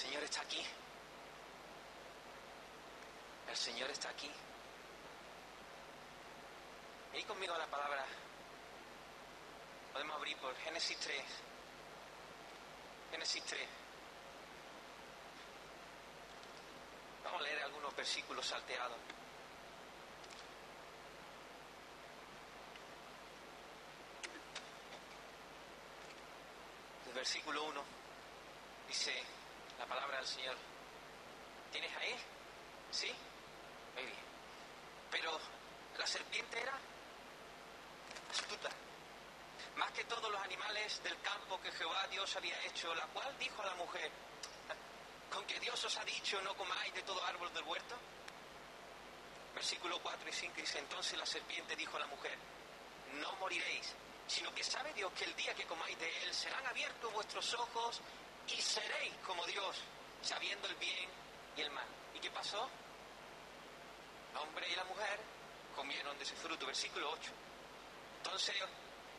Señor está aquí. El Señor está aquí. Y conmigo a la palabra. Podemos abrir por Génesis 3. Génesis 3. Vamos a leer algunos versículos salteados. El versículo 1 dice la palabra del Señor. ¿Tienes ahí? ¿Sí? Muy bien. Pero la serpiente era astuta. Más que todos los animales del campo que Jehová Dios había hecho, la cual dijo a la mujer, con que Dios os ha dicho no comáis de todo árbol del huerto. Versículo 4 y 5 dice, entonces la serpiente dijo a la mujer, no moriréis, sino que sabe Dios que el día que comáis de él serán abiertos vuestros ojos y seréis como Dios, sabiendo el bien y el mal. ¿Y qué pasó? El hombre y la mujer comieron de ese fruto. Versículo 8. Entonces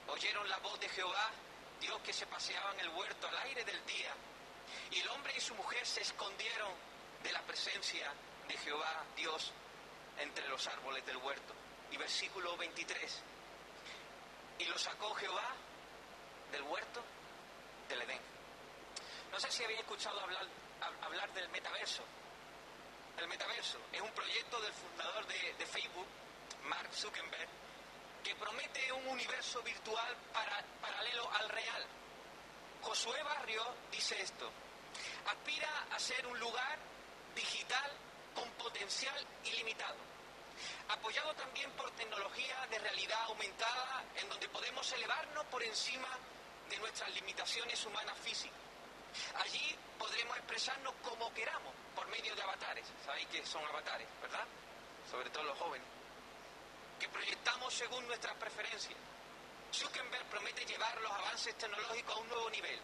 oyeron la voz de Jehová, Dios que se paseaba en el huerto al aire del día. Y el hombre y su mujer se escondieron de la presencia de Jehová, Dios, entre los árboles del huerto. Y versículo 23. Y lo sacó Jehová del huerto del Edén. No sé si habéis escuchado hablar, del metaverso. El metaverso es un proyecto del fundador de, Facebook, Mark Zuckerberg, que promete un universo virtual para, paralelo al real. Josué Barrio dice esto, aspira a ser un lugar digital con potencial ilimitado, apoyado también por tecnología de realidad aumentada en donde podemos elevarnos por encima de nuestras limitaciones humanas físicas. Allí podremos expresarnos como queramos por medio de avatares. ¿Sabéis que son avatares, verdad? Sobre todo los jóvenes que proyectamos según nuestras preferencias. Zuckerberg promete llevar los avances tecnológicos a un nuevo nivel,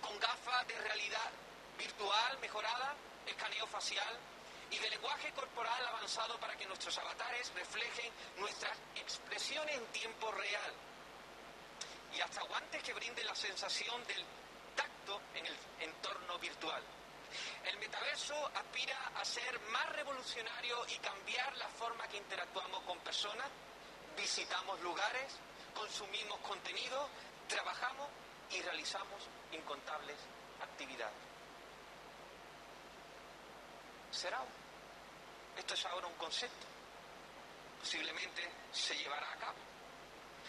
con gafas de realidad virtual mejorada, escaneo facial y de lenguaje corporal avanzado para que nuestros avatares reflejen nuestras expresiones en tiempo real. Y hasta guantes que brinden la sensación del en el entorno virtual. El metaverso aspira a ser más revolucionario y cambiar la forma que interactuamos con personas, visitamos lugares, consumimos contenido, trabajamos y realizamos incontables actividades. ¿Será? Esto es ahora un concepto. Posiblemente se llevará a cabo.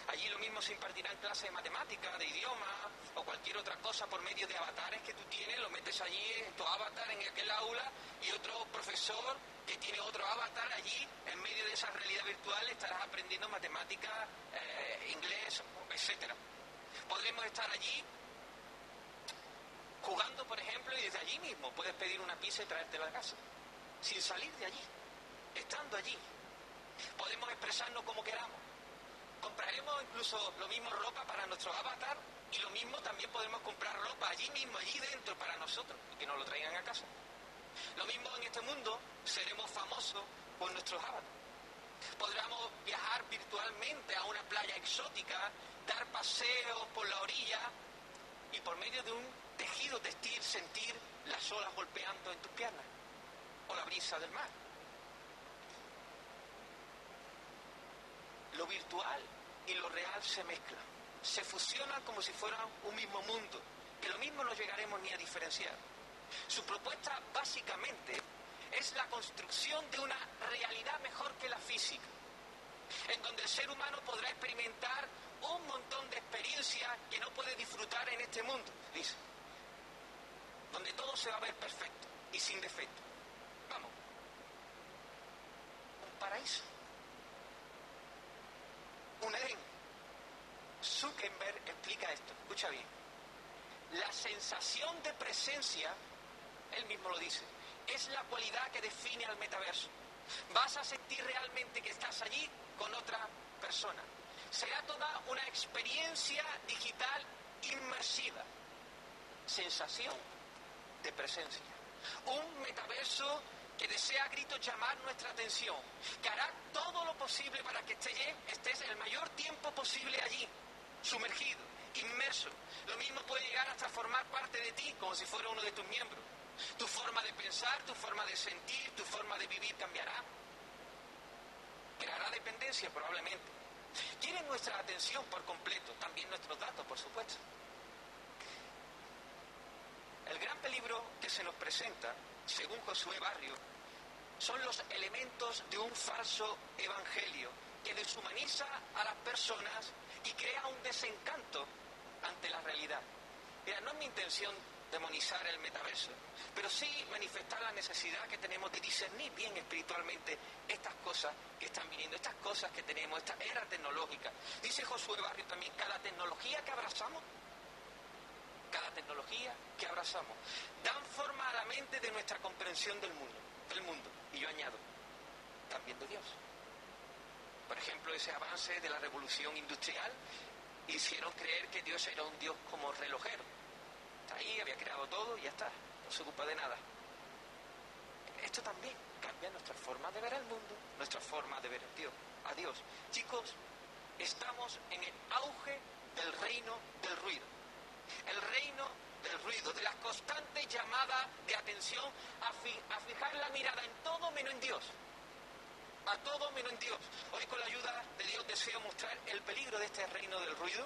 Allí lo mismo se impartirán clases de matemática, de idioma o cualquier otra cosa por medio de avatares que tú tienes, lo metes allí en tu avatar en aquel aula y otro profesor que tiene otro avatar allí, en medio de esa realidad virtual estarás aprendiendo matemática, eh, inglés, etcétera. Podremos estar allí jugando, por ejemplo, y desde allí mismo puedes pedir una pizza y traértela a casa, sin salir de allí, estando allí. Podemos expresarnos como queramos compraremos incluso lo mismo ropa para nuestro avatar y lo mismo también podemos comprar ropa allí mismo, allí dentro para nosotros y que nos lo traigan a casa. Lo mismo en este mundo, seremos famosos por nuestros avatars. Podremos viajar virtualmente a una playa exótica, dar paseos por la orilla y por medio de un tejido textil sentir las olas golpeando en tus piernas o la brisa del mar. lo virtual y lo real se mezclan, se fusionan como si fueran un mismo mundo, que lo mismo no llegaremos ni a diferenciar. Su propuesta básicamente es la construcción de una realidad mejor que la física, en donde el ser humano podrá experimentar un montón de experiencias que no puede disfrutar en este mundo, dice, donde todo se va a ver perfecto y sin defecto. Vamos, un paraíso un Edén. Zuckerberg explica esto, escucha bien. La sensación de presencia, él mismo lo dice, es la cualidad que define al metaverso. Vas a sentir realmente que estás allí con otra persona. Será toda una experiencia digital inmersiva. Sensación de presencia. Un metaverso que desea a gritos llamar nuestra atención, que hará todo lo posible para que estés el mayor tiempo posible allí, sumergido, inmerso. Lo mismo puede llegar hasta formar parte de ti, como si fuera uno de tus miembros. Tu forma de pensar, tu forma de sentir, tu forma de vivir cambiará. Creará dependencia probablemente. Quieren nuestra atención por completo, también nuestros datos, por supuesto. El gran peligro que se nos presenta, según Josué Barrio, son los elementos de un falso evangelio que deshumaniza a las personas y crea un desencanto ante la realidad. Mira, no es mi intención demonizar el metaverso, pero sí manifestar la necesidad que tenemos de discernir bien espiritualmente estas cosas que están viniendo, estas cosas que tenemos, esta era tecnológica. Dice Josué Barrio también, cada tecnología que abrazamos, cada tecnología que abrazamos, dan forma a la mente de nuestra comprensión del mundo, del mundo. Y yo añado, también de Dios. Por ejemplo, ese avance de la revolución industrial hicieron creer que Dios era un Dios como relojero. Ahí, había creado todo y ya está, no se ocupa de nada. Esto también cambia nuestra forma de ver el mundo, nuestra forma de ver a Dios. A Dios. Chicos, estamos en el auge del reino del ruido. El reino del ruido, de la constante llamada de atención a fijar la mirada en todo menos en Dios a todo menos en Dios. Hoy con la ayuda de Dios deseo mostrar el peligro de este reino del ruido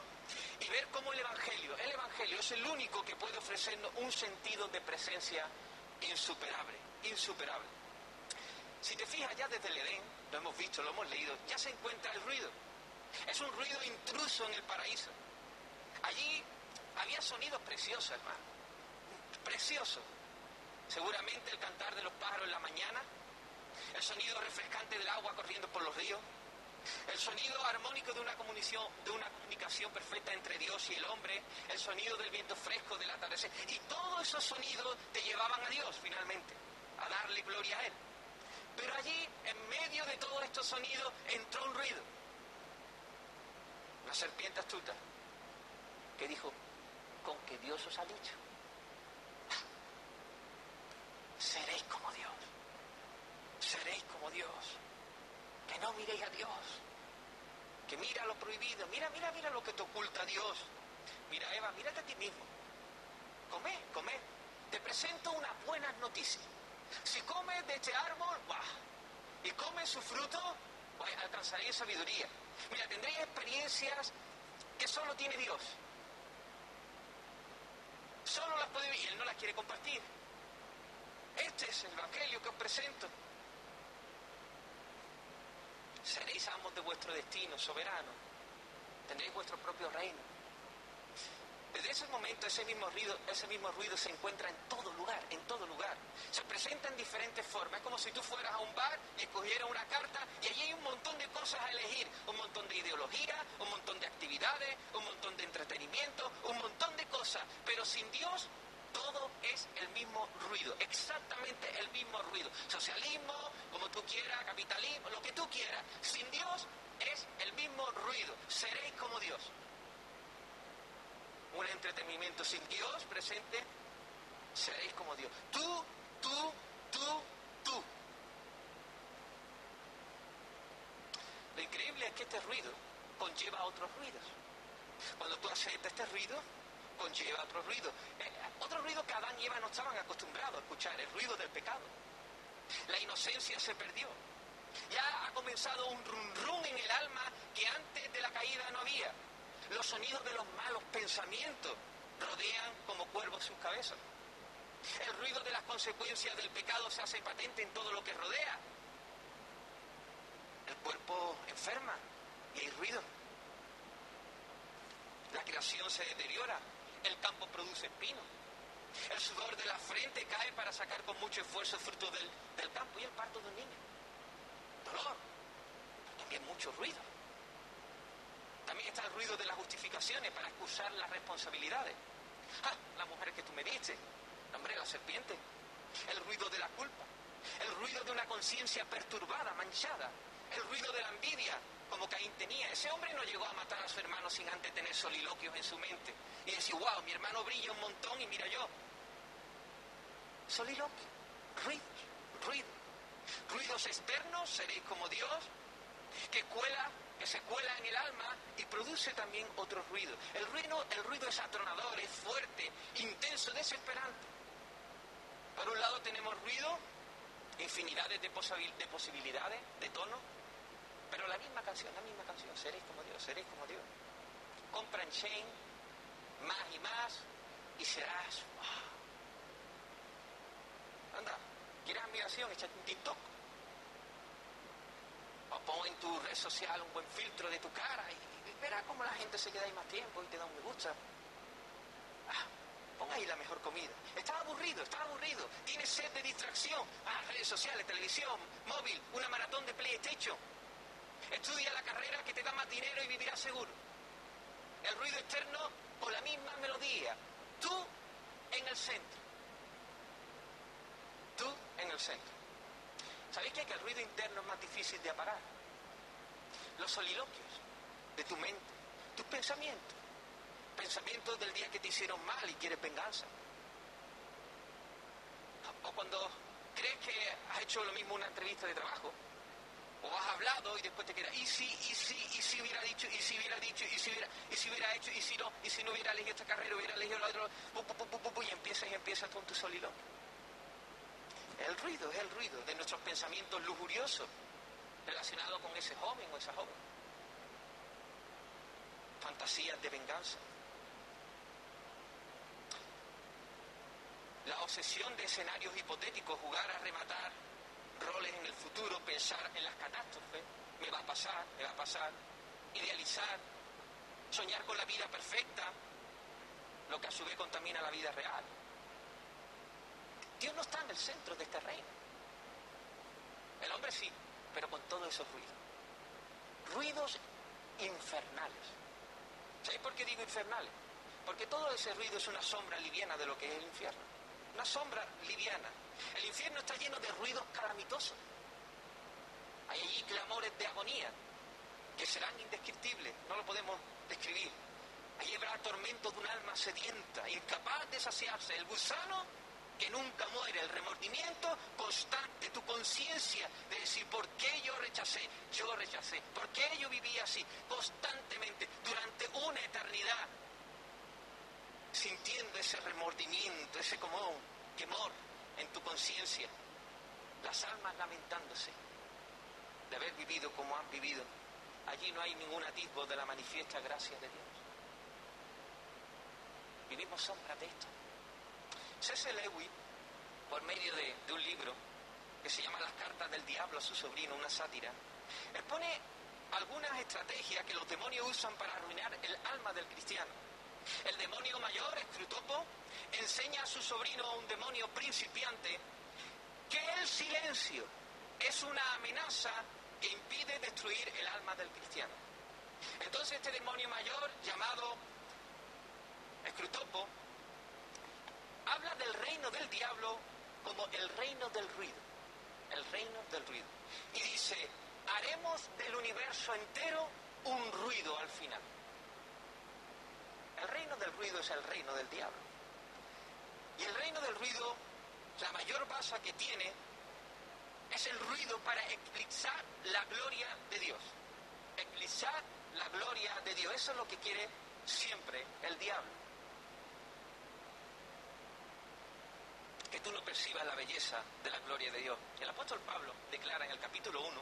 y ver cómo el Evangelio, el Evangelio es el único que puede ofrecernos un sentido de presencia insuperable, insuperable. Si te fijas ya desde el Edén, lo hemos visto, lo hemos leído, ya se encuentra el ruido. Es un ruido intruso en el paraíso. Allí había sonidos preciosos, hermano. Preciosos. Seguramente el cantar de los pájaros en la mañana, el sonido refrescante del agua corriendo por los ríos, el sonido armónico de una, comunicación, de una comunicación perfecta entre Dios y el hombre, el sonido del viento fresco del atardecer, y todos esos sonidos te llevaban a Dios finalmente, a darle gloria a Él. Pero allí, en medio de todos estos sonidos, entró un ruido. Una serpiente astuta que dijo, con que Dios os ha dicho, seréis Dios. Que no miréis a Dios. Que mira lo prohibido. Mira, mira, mira lo que te oculta Dios. Mira, Eva, mírate a ti mismo. Come, come. Te presento una buena noticia. Si comes de este árbol, ¡buah! y comes su fruto, alcanzaréis sabiduría. Mira, tendréis experiencias que solo tiene Dios. Solo las puede vivir Él no las quiere compartir. Este es el Evangelio que os presento. Seréis amos de vuestro destino, soberano. Tendréis vuestro propio reino. Desde ese momento ese mismo ruido, ese mismo ruido se encuentra en todo lugar, en todo lugar. Se presenta en diferentes formas. Es como si tú fueras a un bar y escogieras una carta y allí hay un montón de cosas a elegir. Un montón de ideología, un montón de actividades, un montón de entretenimiento, un montón de cosas. Pero sin Dios todo es el mismo ruido, exactamente el mismo ruido. Socialismo, como tú quieras, capitalismo, lo que tú quieras. Sin Dios es el mismo ruido. Seréis como Dios. Un entretenimiento sin Dios presente, seréis como Dios. Tú, tú, tú, tú. Lo increíble es que este ruido conlleva otros ruidos. Cuando tú aceptas este ruido, conlleva otro ruido. Eh, otro ruido que Adán y Eva no estaban acostumbrados a escuchar, el ruido del pecado. La inocencia se perdió. Ya ha comenzado un rum rum en el alma que antes de la caída no había. Los sonidos de los malos pensamientos rodean como cuervos sus cabezas. El ruido de las consecuencias del pecado se hace patente en todo lo que rodea. El cuerpo enferma y hay ruido. La creación se deteriora, el campo produce espinos. El sudor de la frente cae para sacar con mucho esfuerzo el fruto del, campo y el parto de un niño. Dolor, también mucho ruido. También está el ruido de las justificaciones para excusar las responsabilidades. Ah, la mujer que tú me diste, hombre, la serpiente. El ruido de la culpa. El ruido de una conciencia perturbada, manchada. El ruido de la envidia, como Caín tenía. Ese hombre no llegó a matar a su hermano sin antes tener soliloquios en su mente y decir, wow, mi hermano brilla un montón y mira yo. Soliloquio, ruidos, ruidos. Ruidos externos, seréis como Dios, que cuela, que se cuela en el alma y produce también otros ruidos. El ruido, el ruido es atronador, es fuerte, intenso, desesperante. Por un lado tenemos ruido, infinidades de, de posibilidades, de tonos, pero la misma canción, la misma canción, seréis como Dios, seréis como Dios. Compra en Shane, más y más, y serás. Anda, ¿quieres admiración? Échate un TikTok. O pon en tu red social un buen filtro de tu cara y, verás cómo la gente se queda ahí más tiempo y te da un me gusta. Ah, pon ahí la mejor comida. Estás aburrido, estás aburrido. Tienes sed de distracción. Ah, redes sociales, televisión, móvil, una maratón de PlayStation. Estudia la carrera que te da más dinero y vivirás seguro. El ruido externo con la misma melodía. Tú en el centro. Tú en el centro. ¿Sabéis que el ruido interno es más difícil de apagar? Los soliloquios de tu mente, tus pensamientos. Pensamientos del día que te hicieron mal y quieres venganza. O cuando crees que has hecho lo mismo en una entrevista de trabajo o has hablado y después te quedas, y si, y si, y si hubiera dicho, y si hubiera dicho, y si hubiera, y si hubiera hecho, y si no, y si no hubiera elegido esta carrera, hubiera elegido la otra, y empiezas y empiezas con tu soliloquio. El ruido es el ruido de nuestros pensamientos lujuriosos relacionados con ese joven o esa joven. Fantasías de venganza. La obsesión de escenarios hipotéticos, jugar a rematar roles en el futuro, pensar en las catástrofes, me va a pasar, me va a pasar, idealizar, soñar con la vida perfecta, lo que a su vez contamina la vida real. Dios no está en el centro de este reino. El hombre sí, pero con todos esos ruidos. Ruidos infernales. ¿Sabéis por qué digo infernales? Porque todo ese ruido es una sombra liviana de lo que es el infierno. Una sombra liviana el infierno está lleno de ruidos calamitosos. Hay allí clamores de agonía que serán indescriptibles, no lo podemos describir. Allí habrá tormento de un alma sedienta, incapaz de saciarse, el gusano que nunca muere, el remordimiento constante, tu conciencia de decir, ¿por qué yo rechacé? Yo rechacé. ¿Por qué yo viví así? Constantemente, durante una eternidad, sintiendo ese remordimiento, ese común, quemor, en tu conciencia, las almas lamentándose de haber vivido como han vivido. Allí no hay ningún atisbo de la manifiesta gracia de Dios. Vivimos sombra de esto. C.S. Lewis, por medio de, de, un libro que se llama Las cartas del diablo a su sobrino, una sátira, expone algunas estrategias que los demonios usan para arruinar el alma del cristiano. El demonio mayor, Escrutopo, enseña a su sobrino, un demonio principiante, que el silencio es una amenaza que impide destruir el alma del cristiano. Entonces este demonio mayor, llamado Escrutopo, habla del reino del diablo como el reino del ruido, el reino del ruido. Y dice, haremos del universo entero un ruido al final. El reino del ruido es el reino del diablo. Y el reino del ruido, la mayor base que tiene, es el ruido para eclipsar la gloria de Dios. Eclipsar la gloria de Dios. Eso es lo que quiere siempre el diablo. Que tú no percibas la belleza de la gloria de Dios. El apóstol Pablo declara en el capítulo 1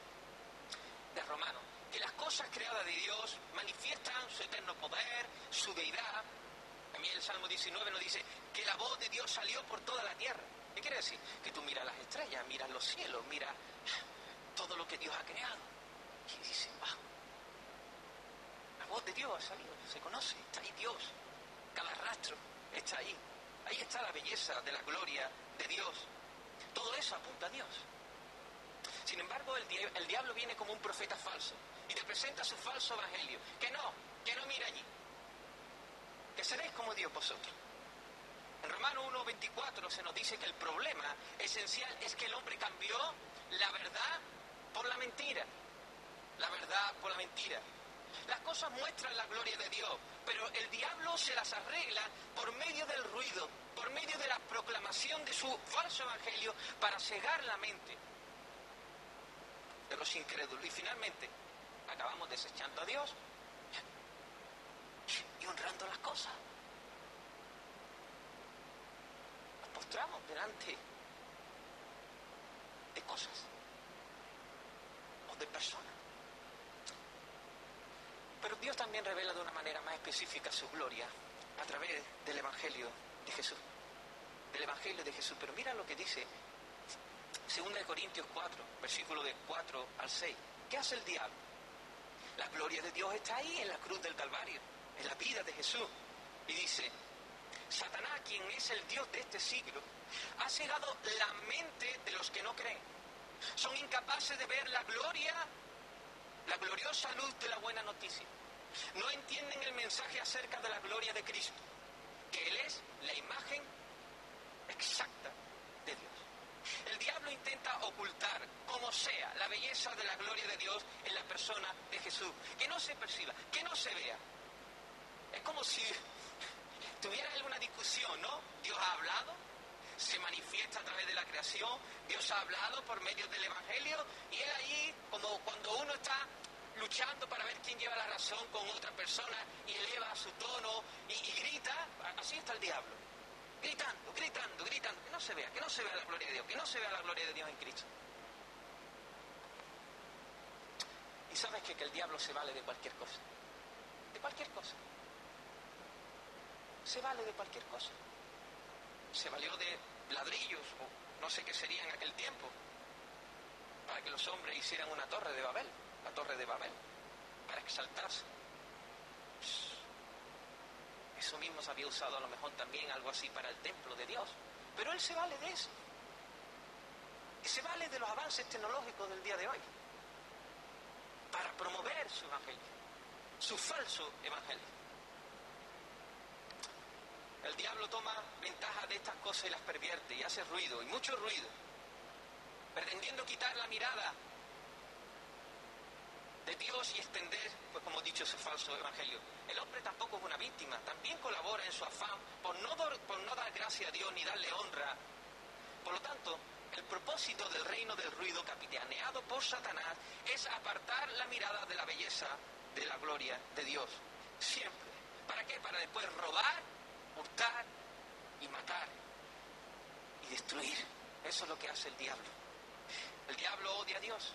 de Romanos que las cosas creadas de Dios manifiestan su eterno poder, su deidad. También el Salmo 19 nos dice que la voz de Dios salió por toda la tierra. ¿Qué quiere decir? Que tú miras las estrellas, miras los cielos, miras todo lo que Dios ha creado. Y dice, wow, la voz de Dios ha salido, se conoce, está ahí Dios. Cada rastro está ahí. Ahí está la belleza de la gloria de Dios. Todo eso apunta a Dios. Sin embargo, el, el diablo viene como un profeta falso y te presenta su falso evangelio. Que no, que no mira allí. Que seréis como Dios vosotros. Romano 1.24 se nos dice que el problema esencial es que el hombre cambió la verdad por la mentira. La verdad por la mentira. Las cosas muestran la gloria de Dios, pero el diablo se las arregla por medio del ruido, por medio de la proclamación de su falso evangelio para cegar la mente de los incrédulos. Y finalmente, acabamos desechando a Dios y honrando las cosas. Delante cosas o de personas. Pero Dios también revela de una manera más específica su gloria a través del Evangelio de Jesús. Del Evangelio de Jesús. Pero mira lo que dice 2 Corintios 4, versículo de 4 al 6. ¿Qué hace el diablo? La gloria de Dios está ahí en la cruz del Calvario, en la vida de Jesús. Y dice, Satanás, quien es el Dios de este siglo, ha cegado la mente de los que no creen. Son incapaces de ver la gloria, la gloriosa luz de la buena noticia. No entienden el mensaje acerca de la gloria de Cristo, que Él es la imagen exacta de Dios. El diablo intenta ocultar, como sea, la belleza de la gloria de Dios en la persona de Jesús. Que no se perciba, que no se vea. Es como si tuviera alguna discusión, ¿no? Dios ha hablado, se manifiesta a través de la creación, Dios ha hablado por medio del Evangelio y él allí, como cuando uno está luchando para ver quién lleva la razón con otra persona y eleva su tono y, grita, así está el diablo gritando, gritando, gritando, que no se vea, que no se vea la gloria de Dios, que no se vea la gloria de Dios en Cristo. Y sabes que el diablo se vale de cualquier cosa, de cualquier cosa. Se vale de cualquier cosa. Se valió de ladrillos, o no sé qué sería en aquel tiempo, para que los hombres hicieran una torre de Babel, la torre de Babel, para exaltarse. Eso mismo se había usado a lo mejor también algo así para el templo de Dios. Pero él se vale de eso. Y se vale de los avances tecnológicos del día de hoy. Para promover su evangelio. Su falso evangelio. El diablo toma ventaja de estas cosas y las pervierte y hace ruido, y mucho ruido, pretendiendo quitar la mirada de Dios y extender, pues como he dicho, ese falso evangelio. El hombre tampoco es una víctima, también colabora en su afán por no, por no dar gracia a Dios ni darle honra. Por lo tanto, el propósito del reino del ruido capitaneado por Satanás es apartar la mirada de la belleza de la gloria de Dios. Siempre. ¿Para qué? Para después robar, hurtar y matar y destruir. Eso es lo que hace el diablo. El diablo odia a Dios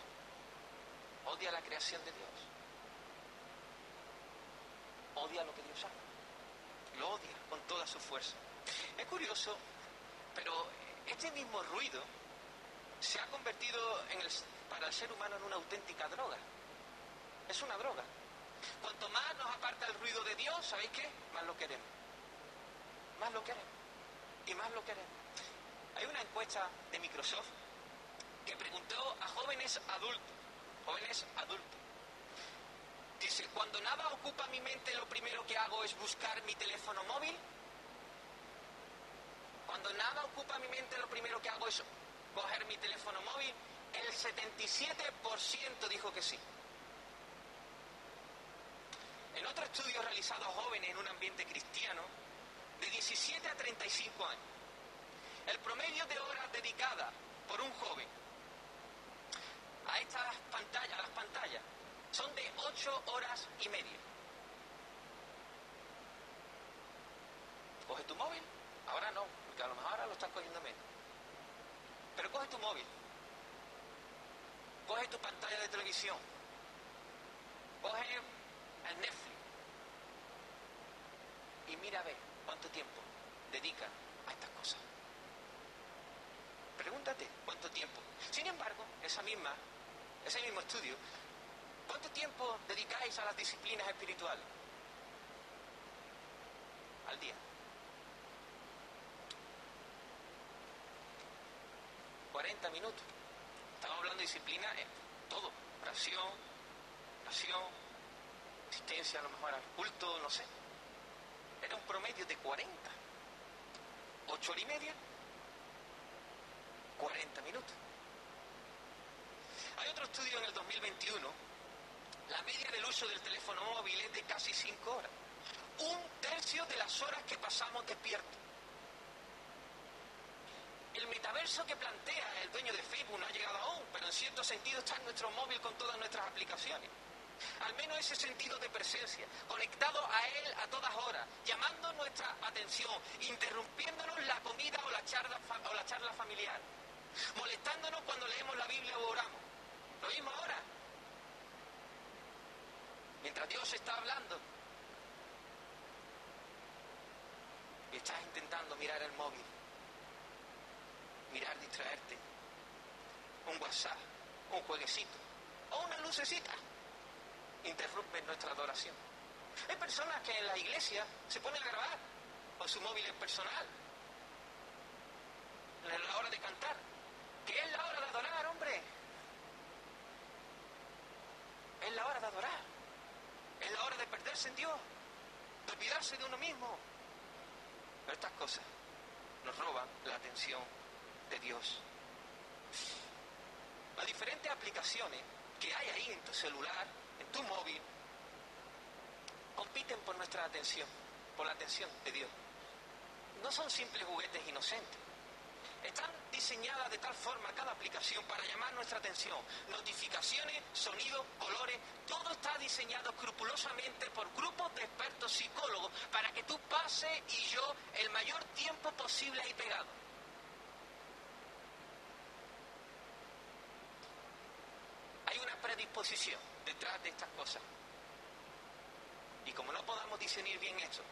odia la creación de Dios, odia lo que Dios hace, lo odia con toda su fuerza. Es curioso, pero este mismo ruido se ha convertido en el, para el ser humano en una auténtica droga. Es una droga. Cuanto más nos aparta el ruido de Dios, ¿sabéis qué? Más lo queremos. Más lo queremos. Y más lo queremos. Hay una encuesta de Microsoft que preguntó a jóvenes adultos jóvenes adultos. Dice, cuando nada ocupa mi mente, lo primero que hago es buscar mi teléfono móvil. Cuando nada ocupa mi mente, lo primero que hago es coger mi teléfono móvil. El 77% dijo que sí. En otro estudio realizado a jóvenes en un ambiente cristiano, de 17 a 35 años, el promedio de horas dedicadas por un joven a estas pantallas, a las pantallas, son de ocho horas y media. Coge tu móvil, ahora no, porque a lo mejor ahora lo estás cogiendo menos. Pero coge tu móvil, coge tu pantalla de televisión, coge el Netflix y mira a ver cuánto tiempo dedica a estas cosas. Pregúntate cuánto tiempo. Sin embargo, esa misma ese mismo estudio, ¿cuánto tiempo dedicáis a las disciplinas espirituales? Al día. 40 minutos. Estamos hablando de disciplina en todo. Oración, oración, asistencia a lo mejor al culto, no sé. Era un promedio de 40. ¿Ocho horas y media? 40 minutos. Hay otro estudio en el 2021, la media del uso del teléfono móvil es de casi 5 horas, un tercio de las horas que pasamos despiertos. El metaverso que plantea el dueño de Facebook no ha llegado aún, pero en cierto sentido está en nuestro móvil con todas nuestras aplicaciones. Al menos ese sentido de presencia, conectado a él a todas horas, llamando nuestra atención, interrumpiéndonos la comida o la charla, o la charla familiar. molestándonos cuando leemos la Biblia o oramos. Lo mismo ahora. Mientras Dios está hablando y estás intentando mirar el móvil, mirar distraerte, un WhatsApp, un jueguecito o una lucecita, interrumpen nuestra adoración. Hay personas que en la iglesia se ponen a grabar con su móvil personal en la hora de cantar, que es la hora de adorar, hombre. Es la hora de adorar. Es la hora de perderse en Dios, de olvidarse de uno mismo. Pero estas cosas nos roban la atención de Dios. Las diferentes aplicaciones que hay ahí en tu celular, tu móvil, compiten por nuestra atención, por la atención de Dios. No son simples juguetes inocentes. Están diseñadas de tal forma cada aplicación para llamar nuestra atención. Notificaciones, sonidos, colores, todo está diseñado escrupulosamente por grupos de expertos psicólogos para que tú pases y yo el mayor tiempo posible ahí pegado. Hay una predisposición detrás de estas cosas. Y como no podamos discernir bien esto,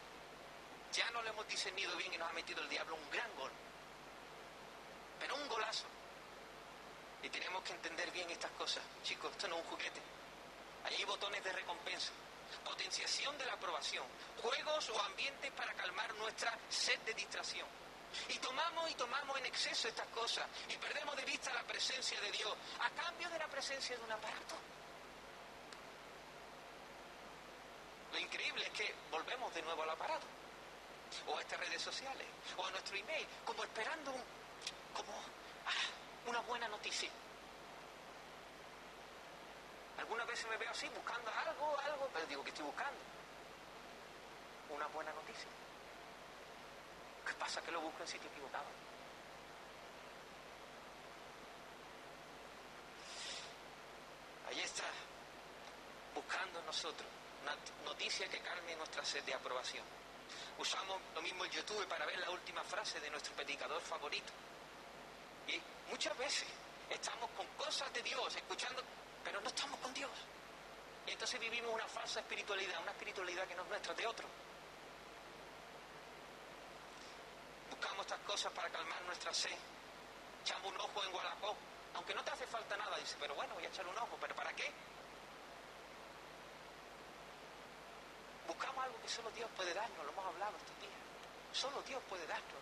ya no lo hemos discernido bien y nos ha metido el diablo un gran gol. Pero un golazo. Y tenemos que entender bien estas cosas. Chicos, esto no es un juguete. Ahí hay botones de recompensa, potenciación de la aprobación, juegos o ambientes para calmar nuestra sed de distracción. Y tomamos y tomamos en exceso estas cosas y perdemos de vista la presencia de Dios a cambio de la presencia de un aparato. Lo increíble es que volvemos de nuevo al aparato, o a estas redes sociales, o a nuestro email, como esperando un, como ah, noticia. Algunas veces me veo así, buscando algo, algo, pero digo que estoy buscando. Una buena noticia. ¿Qué pasa? Que lo busco en sitio equivocado. Ahí está, buscando nosotros una noticia que calme nuestra sed de aprobación. Usamos lo mismo el YouTube para ver la última frase de nuestro predicador favorito. Y muchas veces estamos con cosas de Dios, escuchando, pero no estamos con Dios. Y entonces vivimos una falsa espiritualidad, una espiritualidad que no es nuestra, de otro. Buscamos estas cosas para calmar nuestra sed. Echamos un ojo en Guadalajara, aunque no te hace falta nada, dice, pero bueno, voy a echar un ojo, pero ¿para qué? Buscamos algo que solo Dios puede darnos, lo hemos hablado estos días. Solo Dios puede darnos.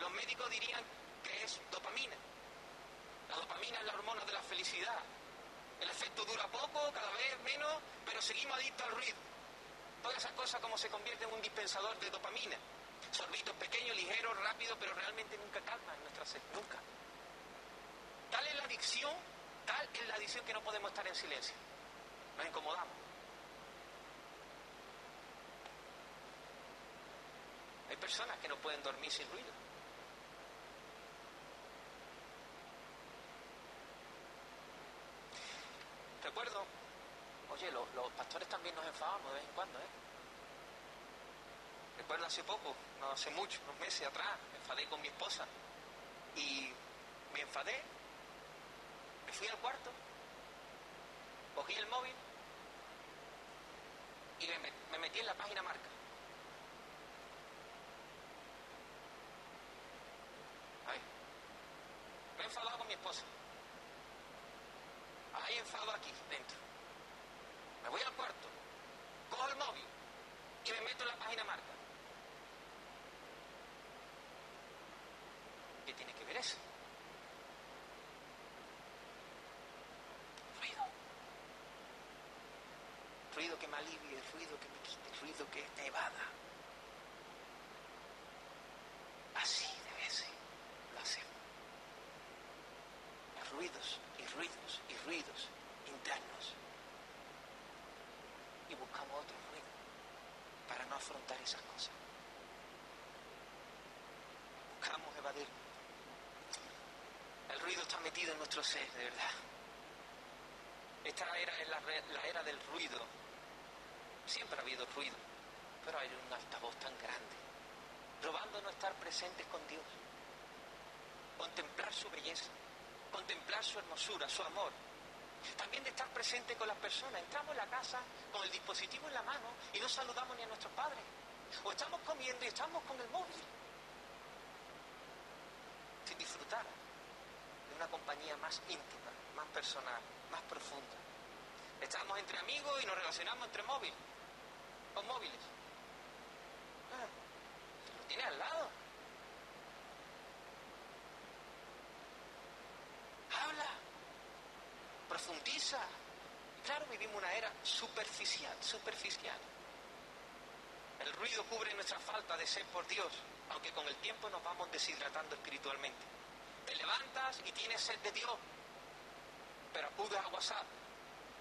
Los médicos dirían que es dopamina. La dopamina es la hormona de la felicidad. El efecto dura poco, cada vez menos, pero seguimos adictos al ruido. Todas esas cosas como se convierte en un dispensador de dopamina. Sorbitos pequeños, ligeros, rápidos, pero realmente nunca calman nuestra sed, nunca. Tal es la adicción, tal es la adicción que no podemos estar en silencio. Nos incomodamos. Hay personas que no pueden dormir sin ruido. Recuerdo, oye, los, los pastores también nos enfadamos de vez en cuando, ¿eh? Recuerdo hace poco, no hace mucho, unos meses atrás, me enfadé con mi esposa y me enfadé, me fui al cuarto, cogí el móvil y me, me metí en la página marca. Ahí. Me he enfadado con mi esposa. Hay enfado aquí dentro. Me voy al cuarto, cojo el móvil y me meto en la página marca. ¿Qué tiene que ver eso? Ruido. Que me alivie, ruido que me quite, ruido que me evada. Así de veces lo hacemos. Ruidos y ruidos y ruidos internos. Y buscamos otro ruido para no afrontar esas cosas. Buscamos evadir. El ruido está metido en nuestro ser, de verdad. Esta era es la era del ruido. Siempre ha habido ruido, pero hay un altavoz tan grande, robando no estar presentes con Dios. contemplar su belleza, contemplar su hermosura, su amor. También de estar presente con las personas. Entramos en la casa con el dispositivo en la mano y no saludamos ni a nuestros padres. O estamos comiendo y estamos con el móvil. Sin disfrutar de una compañía más íntima, más personal, más profunda. Estamos entre amigos y nos relacionamos entre móviles, móviles. Ah, lo tienes al lado. Habla, profundiza. Claro, vivimos una era superficial, superficial. El ruido cubre nuestra falta de ser por Dios, aunque con el tiempo nos vamos deshidratando espiritualmente. Te levantas y tienes sed de Dios, pero acudes a WhatsApp.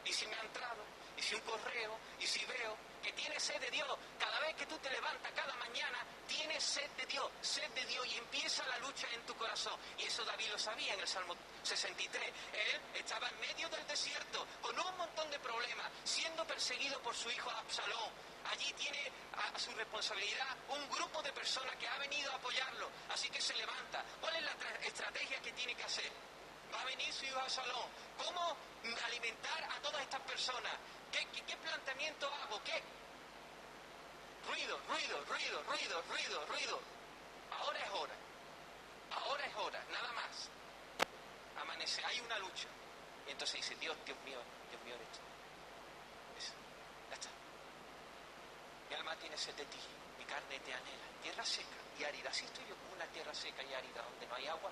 Y si me ha entrado, y si un correo, y si veo que tienes sed de Dios, cada vez que tú te levantas cada mañana, tienes sed de Dios, sed de Dios, y empieza la lucha en tu corazón. Y eso David lo sabía en el Salmo 63. Él estaba en medio del desierto, con un montón de problemas, siendo perseguido por su hijo Absalón. Allí tiene a su responsabilidad un grupo de personas que ha venido a apoyarlo. Así que se levanta. ¿Cuál es la estrategia que tiene que hacer? Va a venir su hijo Absalón. ¿Cómo alimentar a todas estas personas? ¿Qué, qué planteamiento hago? ¿Qué? Ruido, ruido, ruido, ruido, ruido, ruido. Ahora es hora. Ahora es hora, nada más. Amanece, hay una lucha. Y entonces dice, Dios, Dios mío, Dios mío, esto. Eso, ya está. Mi alma tiene sed de ti, mi carne te anhela. Tierra seca y árida. Así estoy yo como una tierra seca y árida donde no hay agua.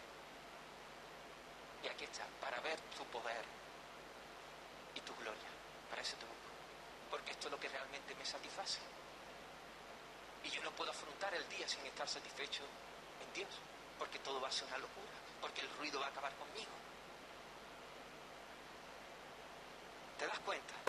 Y aquí está, para ver tu poder y tu gloria. Para eso te busco. Porque esto es lo que realmente me satisface. Y yo no puedo afrontar el día sin estar satisfecho en Dios. Porque todo va a ser una locura. Porque el ruido va a acabar conmigo. ¿Te das cuenta?